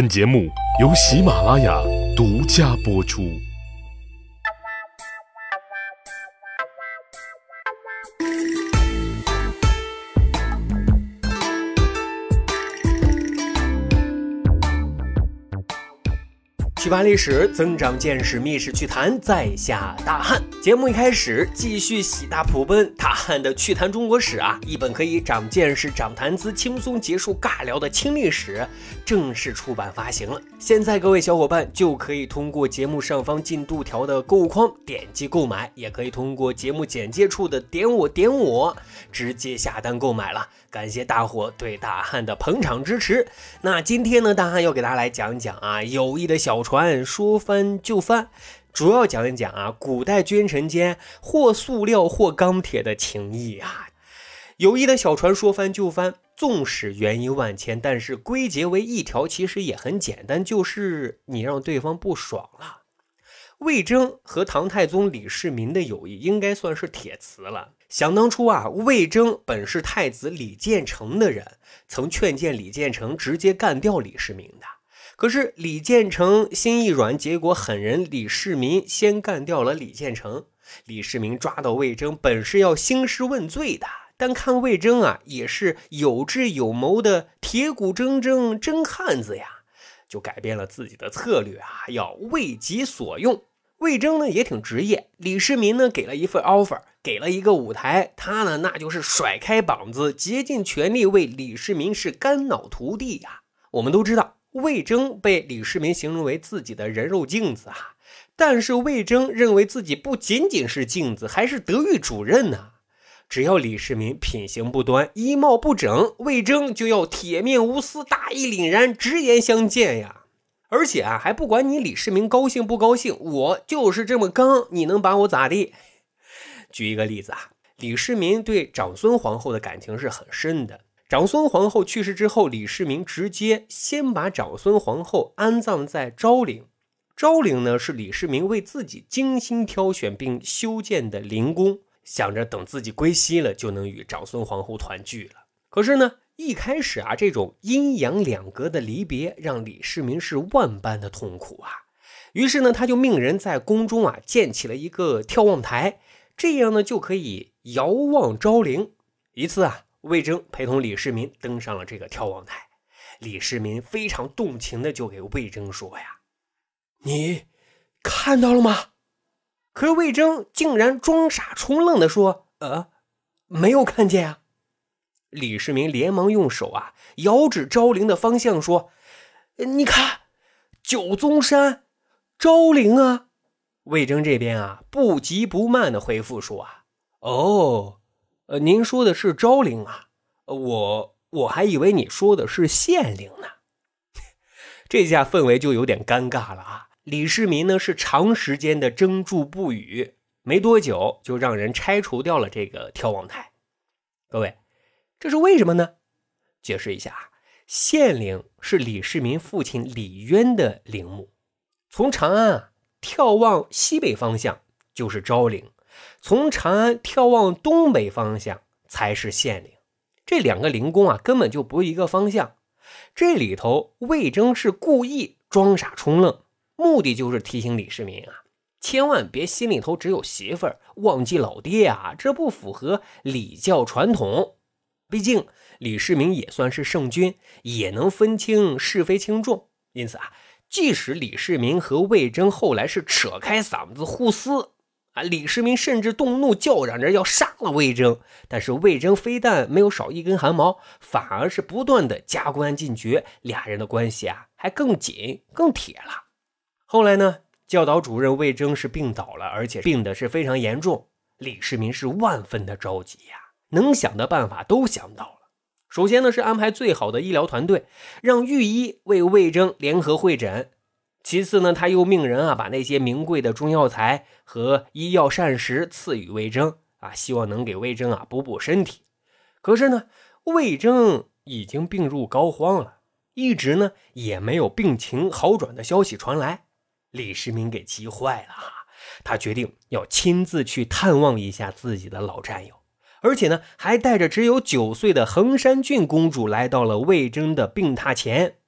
本节目由喜马拉雅独家播出。扒历史，增长见识，密室趣谈，在下大汉。节目一开始，继续喜大普奔，大汉的趣谈中国史啊，一本可以长见识、长谈资、轻松结束尬聊的轻历史，正式出版发行了。现在各位小伙伴就可以通过节目上方进度条的购物框点击购买，也可以通过节目简介处的点我点我直接下单购买了。感谢大伙对大汉的捧场支持。那今天呢，大汉要给大家来讲讲啊，友谊的小船说翻就翻，主要讲一讲啊，古代君臣间或塑料或钢铁的情谊啊。友谊的小船说翻就翻，纵使原因万千，但是归结为一条，其实也很简单，就是你让对方不爽了。魏征和唐太宗李世民的友谊应该算是铁瓷了。想当初啊，魏征本是太子李建成的人，曾劝谏李建成直接干掉李世民的。可是李建成心一软，结果狠人李世民先干掉了李建成。李世民抓到魏征，本是要兴师问罪的，但看魏征啊，也是有智有谋的铁骨铮铮真汉子呀，就改变了自己的策略啊，要为己所用。魏征呢也挺职业，李世民呢给了一份 offer，给了一个舞台，他呢那就是甩开膀子，竭尽全力为李世民是肝脑涂地呀。我们都知道，魏征被李世民形容为自己的人肉镜子啊，但是魏征认为自己不仅仅是镜子，还是德育主任呢。只要李世民品行不端、衣帽不整，魏征就要铁面无私、大义凛然、直言相见呀。而且啊，还不管你李世民高兴不高兴，我就是这么刚，你能把我咋地？举一个例子啊，李世民对长孙皇后的感情是很深的。长孙皇后去世之后，李世民直接先把长孙皇后安葬在昭陵。昭陵呢，是李世民为自己精心挑选并修建的陵宫，想着等自己归西了，就能与长孙皇后团聚了。可是呢？一开始啊，这种阴阳两隔的离别让李世民是万般的痛苦啊。于是呢，他就命人在宫中啊建起了一个眺望台，这样呢就可以遥望昭陵。一次啊，魏征陪同李世民登上了这个眺望台，李世民非常动情的就给魏征说呀：“你看到了吗？”可是魏征竟然装傻充愣的说：“呃，没有看见啊。”李世民连忙用手啊遥指昭陵的方向，说：“你看，九宗山，昭陵啊。”魏征这边啊不急不慢的回复说：“啊，哦，呃，您说的是昭陵啊？我我还以为你说的是县陵呢。”这下氛围就有点尴尬了啊！李世民呢是长时间的怔住不语，没多久就让人拆除掉了这个眺望台。各位。这是为什么呢？解释一下啊，县陵是李世民父亲李渊的陵墓，从长安啊眺望西北方向就是昭陵，从长安眺望东北方向才是县陵。这两个陵宫啊根本就不是一个方向。这里头魏征是故意装傻充愣，目的就是提醒李世民啊，千万别心里头只有媳妇儿，忘记老爹啊，这不符合礼教传统。毕竟李世民也算是圣君，也能分清是非轻重。因此啊，即使李世民和魏征后来是扯开嗓子互撕李世民甚至动怒叫嚷着要杀了魏征，但是魏征非但没有少一根汗毛，反而是不断的加官进爵，俩人的关系啊还更紧更铁了。后来呢，教导主任魏征是病倒了，而且病的是非常严重，李世民是万分的着急呀。能想的办法都想到了。首先呢，是安排最好的医疗团队，让御医为魏征联合会诊。其次呢，他又命人啊，把那些名贵的中药材和医药膳食赐予魏征啊，希望能给魏征啊补补身体。可是呢，魏征已经病入膏肓了，一直呢也没有病情好转的消息传来。李世民给急坏了啊，他决定要亲自去探望一下自己的老战友。而且呢，还带着只有九岁的衡山郡公主来到了魏征的病榻前。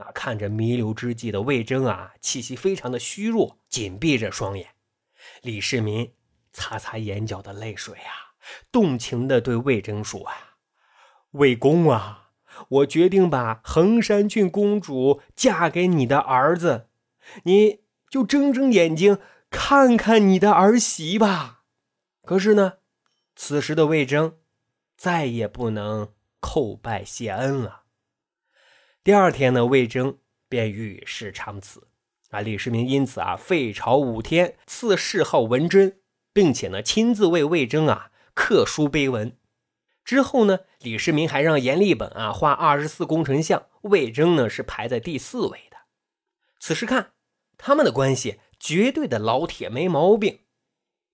啊，看着弥留之际的魏征啊，气息非常的虚弱，紧闭着双眼。李世民擦擦眼角的泪水啊，动情的对魏征说：“啊，魏公啊，我决定把衡山郡公主嫁给你的儿子，你就睁睁眼睛看看你的儿媳吧。”可是呢，此时的魏征再也不能叩拜谢恩了。第二天呢，魏征便与世长辞啊。李世民因此啊废朝五天，赐谥号文贞，并且呢亲自为魏征啊刻书碑文。之后呢，李世民还让阎立本啊画二十四功臣像，魏征呢是排在第四位的。此时看他们的关系绝对的老铁没毛病。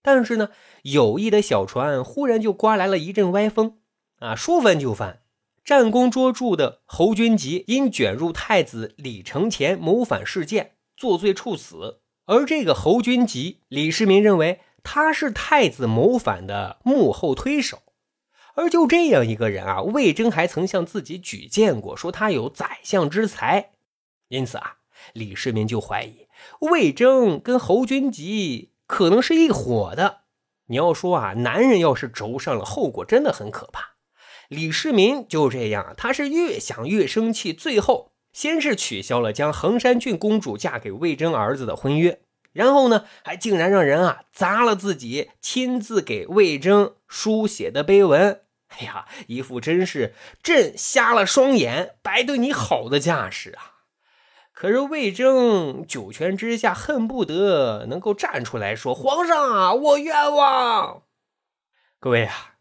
但是呢，友谊的小船忽然就刮来了一阵歪风啊，说翻就翻。战功卓著的侯君集因卷入太子李承乾谋反事件，作罪处死。而这个侯君集，李世民认为他是太子谋反的幕后推手。而就这样一个人啊，魏征还曾向自己举荐过，说他有宰相之才。因此啊，李世民就怀疑魏征跟侯君集可能是一伙的。你要说啊，男人要是轴上了，后果真的很可怕。李世民就这样，他是越想越生气，最后先是取消了将衡山郡公主嫁给魏征儿子的婚约，然后呢，还竟然让人啊砸了自己亲自给魏征书写的碑文。哎呀，一副真是朕瞎了双眼，白对你好的架势啊！可是魏征九泉之下，恨不得能够站出来说：“皇上啊，我冤枉！”各位啊。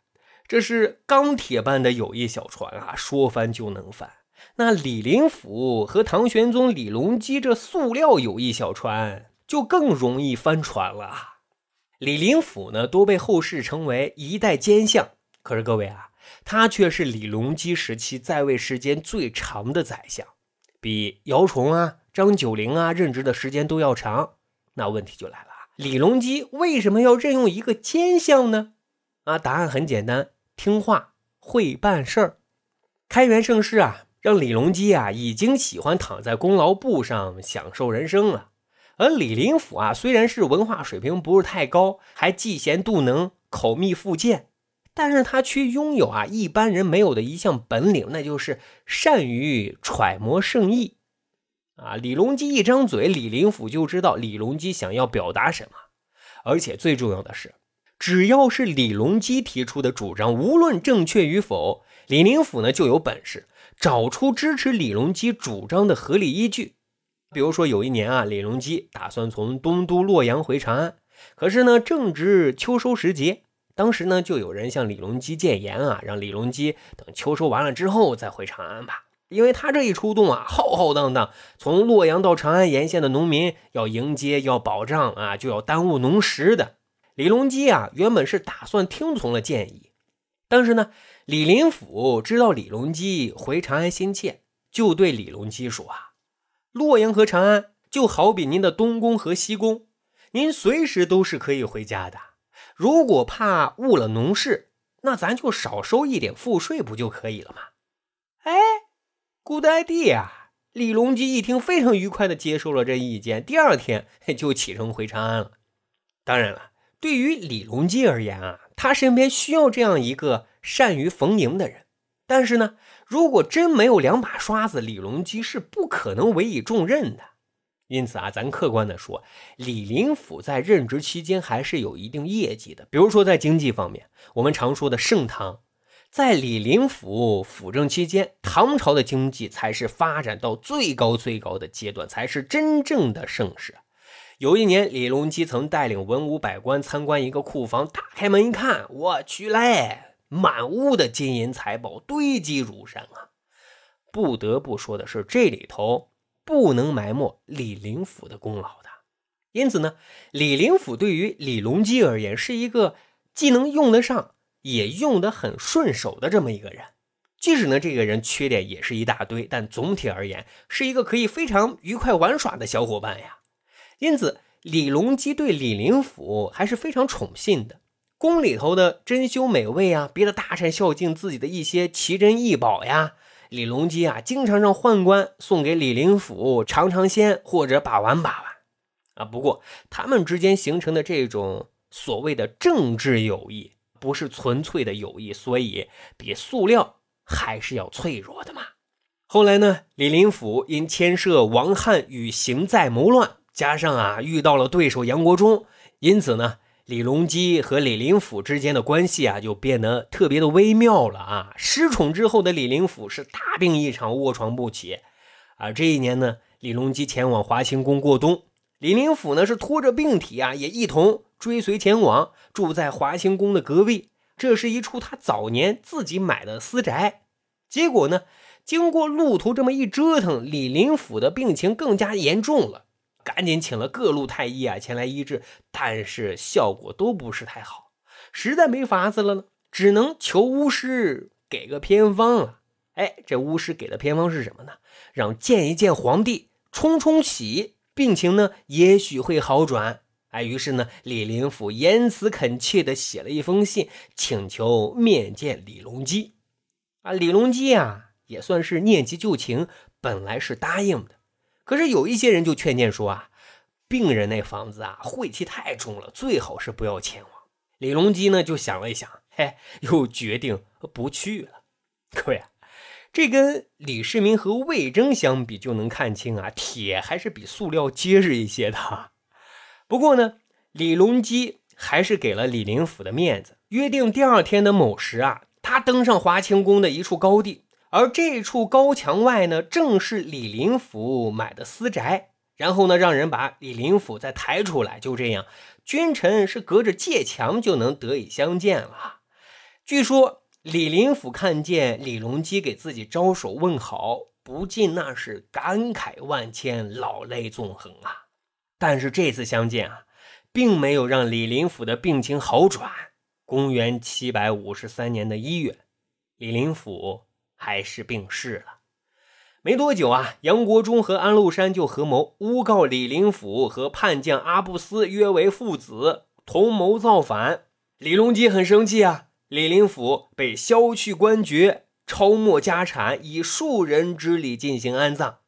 这是钢铁般的友谊小船啊，说翻就能翻。那李林甫和唐玄宗李隆基这塑料友谊小船就更容易翻船了。李林甫呢，多被后世称为一代奸相，可是各位啊，他却是李隆基时期在位时间最长的宰相，比姚崇啊、张九龄啊任职的时间都要长。那问题就来了，李隆基为什么要任用一个奸相呢？啊，答案很简单。听话会办事儿，开元盛世啊，让李隆基啊已经喜欢躺在功劳簿上享受人生了。而李林甫啊，虽然是文化水平不是太高，还嫉贤妒能、口蜜腹剑，但是他却拥有啊一般人没有的一项本领，那就是善于揣摩圣意。啊，李隆基一张嘴，李林甫就知道李隆基想要表达什么，而且最重要的是。只要是李隆基提出的主张，无论正确与否，李林甫呢就有本事找出支持李隆基主张的合理依据。比如说有一年啊，李隆基打算从东都洛阳回长安，可是呢正值秋收时节，当时呢就有人向李隆基谏言啊，让李隆基等秋收完了之后再回长安吧，因为他这一出动啊，浩浩荡荡，从洛阳到长安沿线的农民要迎接要保障啊，就要耽误农时的。李隆基啊，原本是打算听从了建议，但是呢，李林甫知道李隆基回长安心切，就对李隆基说啊：“洛阳和长安就好比您的东宫和西宫，您随时都是可以回家的。如果怕误了农事，那咱就少收一点赋税，不就可以了吗？”哎，good idea 啊！李隆基一听，非常愉快的接受了这意见，第二天 就启程回长安了。当然了。对于李隆基而言啊，他身边需要这样一个善于逢迎的人。但是呢，如果真没有两把刷子，李隆基是不可能委以重任的。因此啊，咱客观的说，李林甫在任职期间还是有一定业绩的。比如说在经济方面，我们常说的盛唐，在李林甫辅政期间，唐朝的经济才是发展到最高最高的阶段，才是真正的盛世。有一年，李隆基曾带领文武百官参观一个库房，打开门一看，我去嘞，满屋的金银财宝堆积如山啊！不得不说的是，这里头不能埋没李林甫的功劳的。因此呢，李林甫对于李隆基而言，是一个既能用得上，也用得很顺手的这么一个人。即使呢，这个人缺点也是一大堆，但总体而言，是一个可以非常愉快玩耍的小伙伴呀。因此，李隆基对李林甫还是非常宠信的。宫里头的珍馐美味啊，别的大臣孝敬自己的一些奇珍异宝呀，李隆基啊，经常让宦官送给李林甫尝尝鲜或者把玩把玩啊。不过他们之间形成的这种所谓的政治友谊，不是纯粹的友谊，所以比塑料还是要脆弱的嘛。后来呢，李林甫因牵涉王翰与邢在谋乱，加上啊遇到了对手杨国忠，因此呢。李隆基和李林甫之间的关系啊，就变得特别的微妙了啊！失宠之后的李林甫是大病一场，卧床不起。啊，这一年呢，李隆基前往华清宫过冬，李林甫呢是拖着病体啊，也一同追随前往，住在华清宫的隔壁。这是一处他早年自己买的私宅。结果呢，经过路途这么一折腾，李林甫的病情更加严重了。赶紧请了各路太医啊前来医治，但是效果都不是太好，实在没法子了呢，只能求巫师给个偏方了。哎，这巫师给的偏方是什么呢？让见一见皇帝，冲冲喜，病情呢也许会好转。哎，于是呢，李林甫言辞恳切的写了一封信，请求面见李隆基。啊，李隆基啊也算是念及旧情，本来是答应的。可是有一些人就劝谏说啊，病人那房子啊晦气太重了，最好是不要前往。李隆基呢就想了一想，嘿，又决定不去了。各位啊，这跟李世民和魏征相比，就能看清啊，铁还是比塑料结实一些的。不过呢，李隆基还是给了李林甫的面子，约定第二天的某时啊，他登上华清宫的一处高地。而这处高墙外呢，正是李林甫买的私宅。然后呢，让人把李林甫再抬出来，就这样，君臣是隔着界墙就能得以相见了。据说李林甫看见李隆基给自己招手问好，不禁那是感慨万千，老泪纵横啊。但是这次相见啊，并没有让李林甫的病情好转。公元七百五十三年的一月，李林甫。还是病逝了。没多久啊，杨国忠和安禄山就合谋诬告李林甫和叛将阿布斯约为父子，同谋造反。李隆基很生气啊，李林甫被削去官爵，抄没家产，以庶人之礼进行安葬。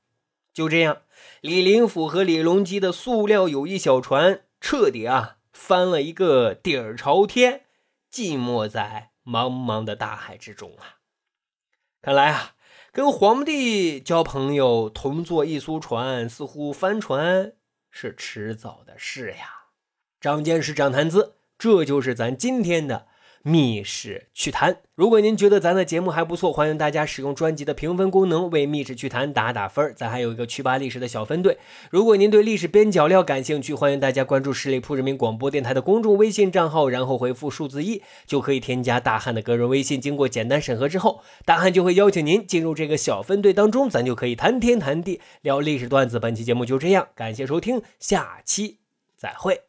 就这样，李林甫和李隆基的塑料友谊小船彻底啊翻了一个底儿朝天，寂寞在茫茫的大海之中啊。看来啊，跟皇帝交朋友，同坐一艘船，似乎翻船是迟早的事呀。长见识，长谈资，这就是咱今天的。密室趣谈，如果您觉得咱的节目还不错，欢迎大家使用专辑的评分功能为密室趣谈打打分咱还有一个趣吧历史的小分队。如果您对历史边角料感兴趣，欢迎大家关注十里铺人民广播电台的公众微信账号，然后回复数字一就可以添加大汉的个人微信。经过简单审核之后，大汉就会邀请您进入这个小分队当中，咱就可以谈天谈地聊历史段子。本期节目就这样，感谢收听，下期再会。